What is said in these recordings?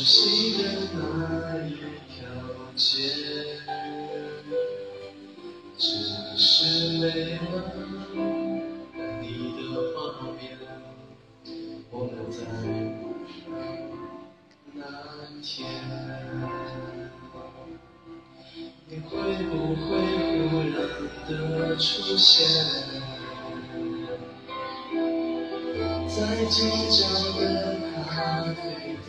熟悉的那一条街，只是没了你的画面。我们在那天，你会不会忽然的出现？在街角的咖啡店，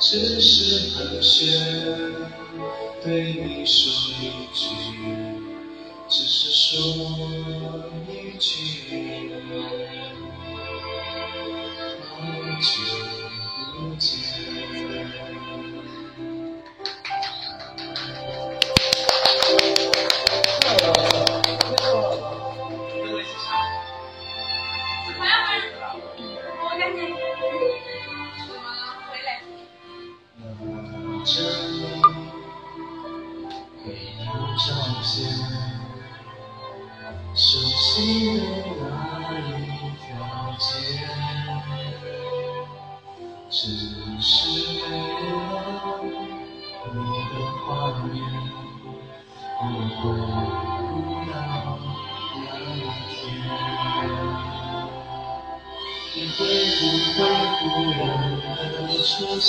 只是寒暄，对你说一句，只是说一句，照片，熟悉的那一条街，只是没了你的画面，我回不到那一天。你会不会忽然的出现？